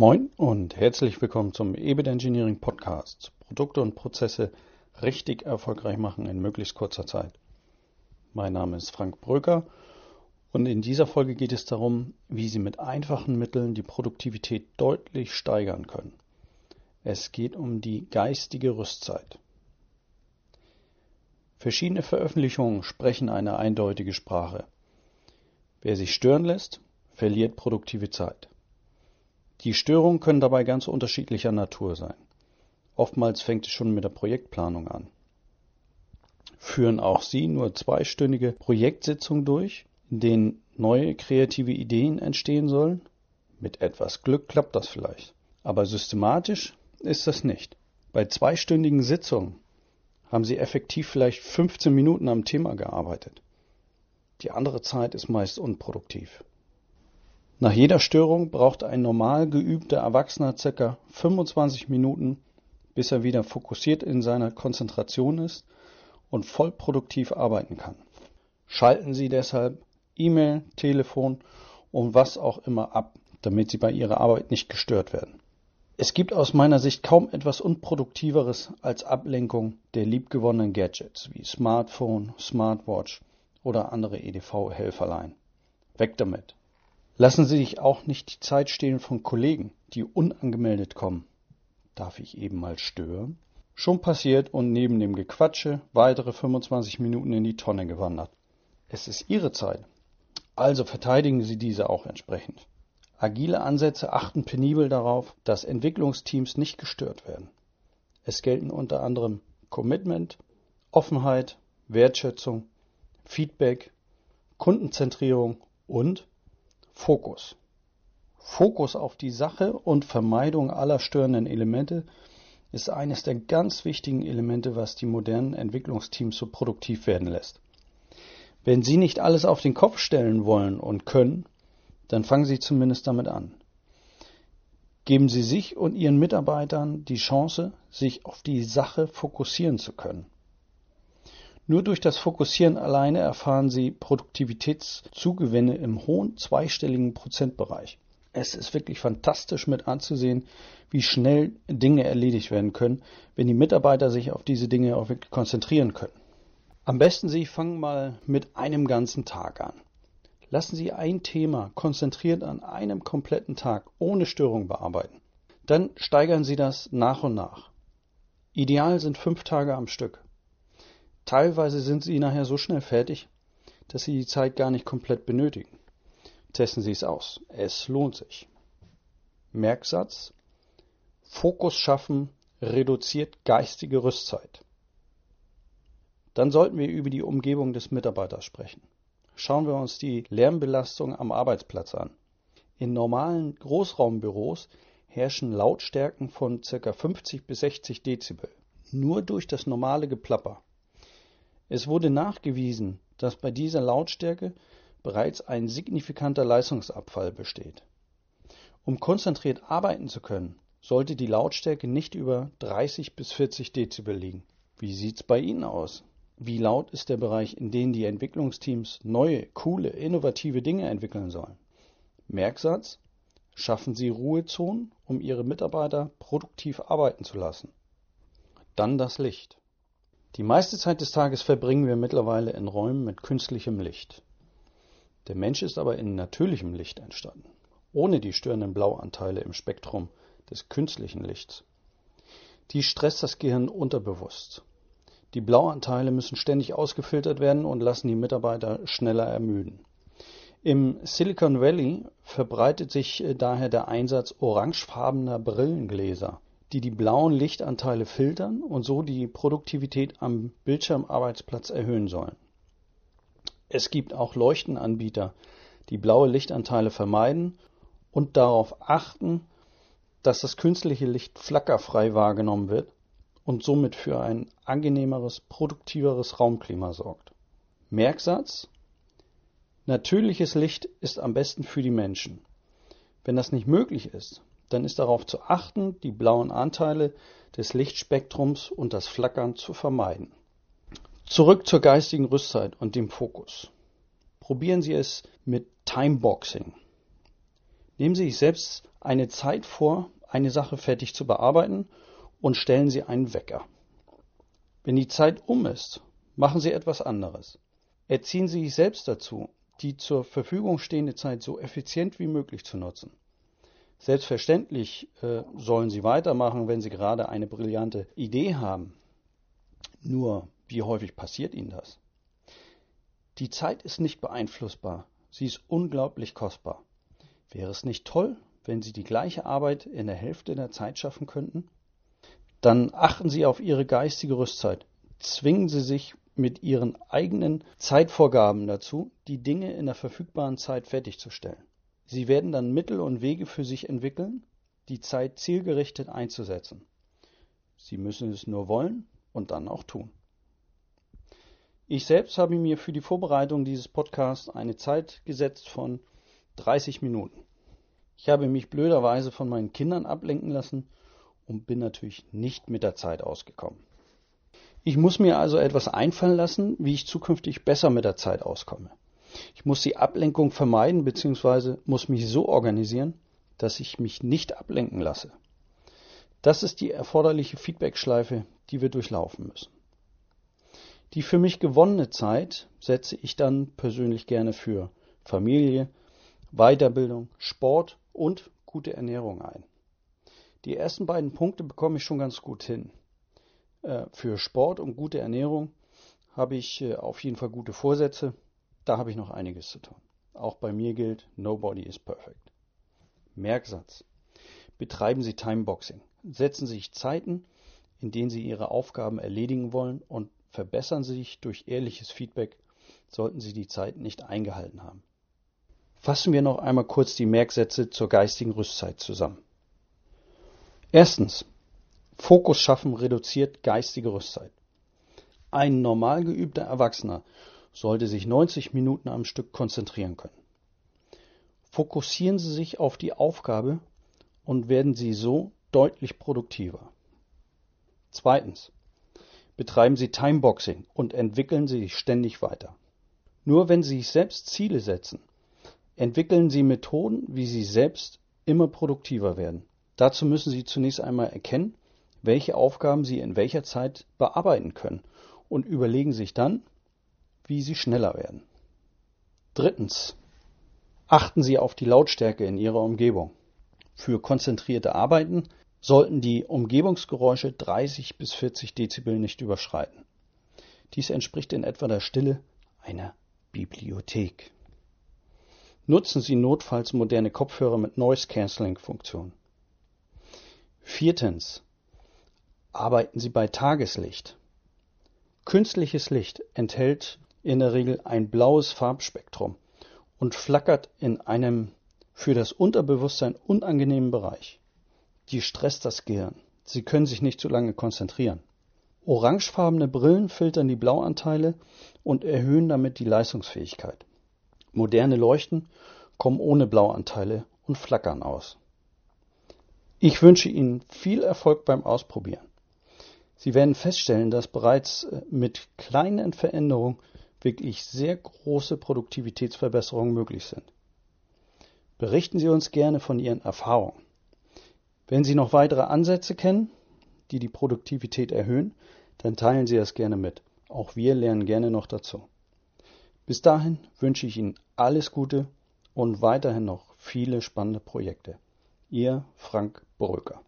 Moin und herzlich willkommen zum EBIT Engineering Podcast. Produkte und Prozesse richtig erfolgreich machen in möglichst kurzer Zeit. Mein Name ist Frank Bröker und in dieser Folge geht es darum, wie Sie mit einfachen Mitteln die Produktivität deutlich steigern können. Es geht um die geistige Rüstzeit. Verschiedene Veröffentlichungen sprechen eine eindeutige Sprache. Wer sich stören lässt, verliert produktive Zeit. Die Störungen können dabei ganz unterschiedlicher Natur sein. Oftmals fängt es schon mit der Projektplanung an. Führen auch Sie nur zweistündige Projektsitzungen durch, in denen neue kreative Ideen entstehen sollen? Mit etwas Glück klappt das vielleicht. Aber systematisch ist das nicht. Bei zweistündigen Sitzungen haben Sie effektiv vielleicht 15 Minuten am Thema gearbeitet. Die andere Zeit ist meist unproduktiv. Nach jeder Störung braucht ein normal geübter Erwachsener ca. 25 Minuten, bis er wieder fokussiert in seiner Konzentration ist und voll produktiv arbeiten kann. Schalten Sie deshalb E-Mail, Telefon und was auch immer ab, damit Sie bei Ihrer Arbeit nicht gestört werden. Es gibt aus meiner Sicht kaum etwas Unproduktiveres als Ablenkung der liebgewonnenen Gadgets wie Smartphone, Smartwatch oder andere EDV-Helferlein. Weg damit! Lassen Sie sich auch nicht die Zeit stehlen von Kollegen, die unangemeldet kommen. Darf ich eben mal stören? Schon passiert und neben dem Gequatsche weitere 25 Minuten in die Tonne gewandert. Es ist Ihre Zeit. Also verteidigen Sie diese auch entsprechend. Agile Ansätze achten penibel darauf, dass Entwicklungsteams nicht gestört werden. Es gelten unter anderem Commitment, Offenheit, Wertschätzung, Feedback, Kundenzentrierung und Fokus. Fokus auf die Sache und Vermeidung aller störenden Elemente ist eines der ganz wichtigen Elemente, was die modernen Entwicklungsteams so produktiv werden lässt. Wenn Sie nicht alles auf den Kopf stellen wollen und können, dann fangen Sie zumindest damit an. Geben Sie sich und Ihren Mitarbeitern die Chance, sich auf die Sache fokussieren zu können. Nur durch das Fokussieren alleine erfahren Sie Produktivitätszugewinne im hohen zweistelligen Prozentbereich. Es ist wirklich fantastisch mit anzusehen, wie schnell Dinge erledigt werden können, wenn die Mitarbeiter sich auf diese Dinge auch wirklich konzentrieren können. Am besten Sie fangen mal mit einem ganzen Tag an. Lassen Sie ein Thema konzentriert an einem kompletten Tag ohne Störung bearbeiten. Dann steigern Sie das nach und nach. Ideal sind fünf Tage am Stück. Teilweise sind sie nachher so schnell fertig, dass sie die Zeit gar nicht komplett benötigen. Testen Sie es aus. Es lohnt sich. Merksatz. Fokus schaffen reduziert geistige Rüstzeit. Dann sollten wir über die Umgebung des Mitarbeiters sprechen. Schauen wir uns die Lärmbelastung am Arbeitsplatz an. In normalen Großraumbüros herrschen Lautstärken von ca. 50 bis 60 Dezibel. Nur durch das normale Geplapper. Es wurde nachgewiesen, dass bei dieser Lautstärke bereits ein signifikanter Leistungsabfall besteht. Um konzentriert arbeiten zu können, sollte die Lautstärke nicht über 30 bis 40 Dezibel liegen. Wie sieht's bei Ihnen aus? Wie laut ist der Bereich, in dem die Entwicklungsteams neue, coole, innovative Dinge entwickeln sollen? Merksatz: Schaffen Sie Ruhezonen, um Ihre Mitarbeiter produktiv arbeiten zu lassen. Dann das Licht. Die meiste Zeit des Tages verbringen wir mittlerweile in Räumen mit künstlichem Licht. Der Mensch ist aber in natürlichem Licht entstanden, ohne die störenden Blauanteile im Spektrum des künstlichen Lichts. Die stresst das Gehirn unterbewusst. Die Blauanteile müssen ständig ausgefiltert werden und lassen die Mitarbeiter schneller ermüden. Im Silicon Valley verbreitet sich äh, daher der Einsatz orangefarbener Brillengläser die die blauen Lichtanteile filtern und so die Produktivität am Bildschirmarbeitsplatz erhöhen sollen. Es gibt auch Leuchtenanbieter, die blaue Lichtanteile vermeiden und darauf achten, dass das künstliche Licht flackerfrei wahrgenommen wird und somit für ein angenehmeres, produktiveres Raumklima sorgt. Merksatz Natürliches Licht ist am besten für die Menschen. Wenn das nicht möglich ist, dann ist darauf zu achten, die blauen Anteile des Lichtspektrums und das Flackern zu vermeiden. Zurück zur geistigen Rüstzeit und dem Fokus. Probieren Sie es mit Timeboxing. Nehmen Sie sich selbst eine Zeit vor, eine Sache fertig zu bearbeiten und stellen Sie einen Wecker. Wenn die Zeit um ist, machen Sie etwas anderes. Erziehen Sie sich selbst dazu, die zur Verfügung stehende Zeit so effizient wie möglich zu nutzen. Selbstverständlich äh, sollen Sie weitermachen, wenn Sie gerade eine brillante Idee haben. Nur, wie häufig passiert Ihnen das? Die Zeit ist nicht beeinflussbar, sie ist unglaublich kostbar. Wäre es nicht toll, wenn Sie die gleiche Arbeit in der Hälfte der Zeit schaffen könnten? Dann achten Sie auf Ihre geistige Rüstzeit. Zwingen Sie sich mit Ihren eigenen Zeitvorgaben dazu, die Dinge in der verfügbaren Zeit fertigzustellen. Sie werden dann Mittel und Wege für sich entwickeln, die Zeit zielgerichtet einzusetzen. Sie müssen es nur wollen und dann auch tun. Ich selbst habe mir für die Vorbereitung dieses Podcasts eine Zeit gesetzt von 30 Minuten. Ich habe mich blöderweise von meinen Kindern ablenken lassen und bin natürlich nicht mit der Zeit ausgekommen. Ich muss mir also etwas einfallen lassen, wie ich zukünftig besser mit der Zeit auskomme. Ich muss die Ablenkung vermeiden bzw. muss mich so organisieren, dass ich mich nicht ablenken lasse. Das ist die erforderliche Feedbackschleife, die wir durchlaufen müssen. Die für mich gewonnene Zeit setze ich dann persönlich gerne für Familie, Weiterbildung, Sport und gute Ernährung ein. Die ersten beiden Punkte bekomme ich schon ganz gut hin. Äh, für Sport und gute Ernährung habe ich äh, auf jeden Fall gute Vorsätze. Da habe ich noch einiges zu tun. Auch bei mir gilt, nobody is perfect. Merksatz. Betreiben Sie Timeboxing. Setzen Sie sich Zeiten, in denen Sie Ihre Aufgaben erledigen wollen und verbessern Sie sich durch ehrliches Feedback, sollten Sie die Zeit nicht eingehalten haben. Fassen wir noch einmal kurz die Merksätze zur geistigen Rüstzeit zusammen. Erstens. Fokus schaffen reduziert geistige Rüstzeit. Ein normal geübter Erwachsener sollte sich 90 Minuten am Stück konzentrieren können. Fokussieren Sie sich auf die Aufgabe und werden Sie so deutlich produktiver. Zweitens betreiben Sie Timeboxing und entwickeln Sie sich ständig weiter. Nur wenn Sie sich selbst Ziele setzen, entwickeln Sie Methoden, wie Sie selbst immer produktiver werden. Dazu müssen Sie zunächst einmal erkennen, welche Aufgaben Sie in welcher Zeit bearbeiten können und überlegen sich dann, wie Sie schneller werden. Drittens. Achten Sie auf die Lautstärke in Ihrer Umgebung. Für konzentrierte Arbeiten sollten die Umgebungsgeräusche 30 bis 40 Dezibel nicht überschreiten. Dies entspricht in etwa der Stille einer Bibliothek. Nutzen Sie notfalls moderne Kopfhörer mit Noise Cancelling Funktion. Viertens. Arbeiten Sie bei Tageslicht. Künstliches Licht enthält in der Regel ein blaues Farbspektrum und flackert in einem für das Unterbewusstsein unangenehmen Bereich. Die stresst das Gehirn. Sie können sich nicht zu lange konzentrieren. Orangefarbene Brillen filtern die Blauanteile und erhöhen damit die Leistungsfähigkeit. Moderne Leuchten kommen ohne Blauanteile und flackern aus. Ich wünsche Ihnen viel Erfolg beim Ausprobieren. Sie werden feststellen, dass bereits äh, mit kleinen Veränderungen wirklich sehr große Produktivitätsverbesserungen möglich sind. Berichten Sie uns gerne von Ihren Erfahrungen. Wenn Sie noch weitere Ansätze kennen, die die Produktivität erhöhen, dann teilen Sie das gerne mit. Auch wir lernen gerne noch dazu. Bis dahin wünsche ich Ihnen alles Gute und weiterhin noch viele spannende Projekte. Ihr Frank Bröker.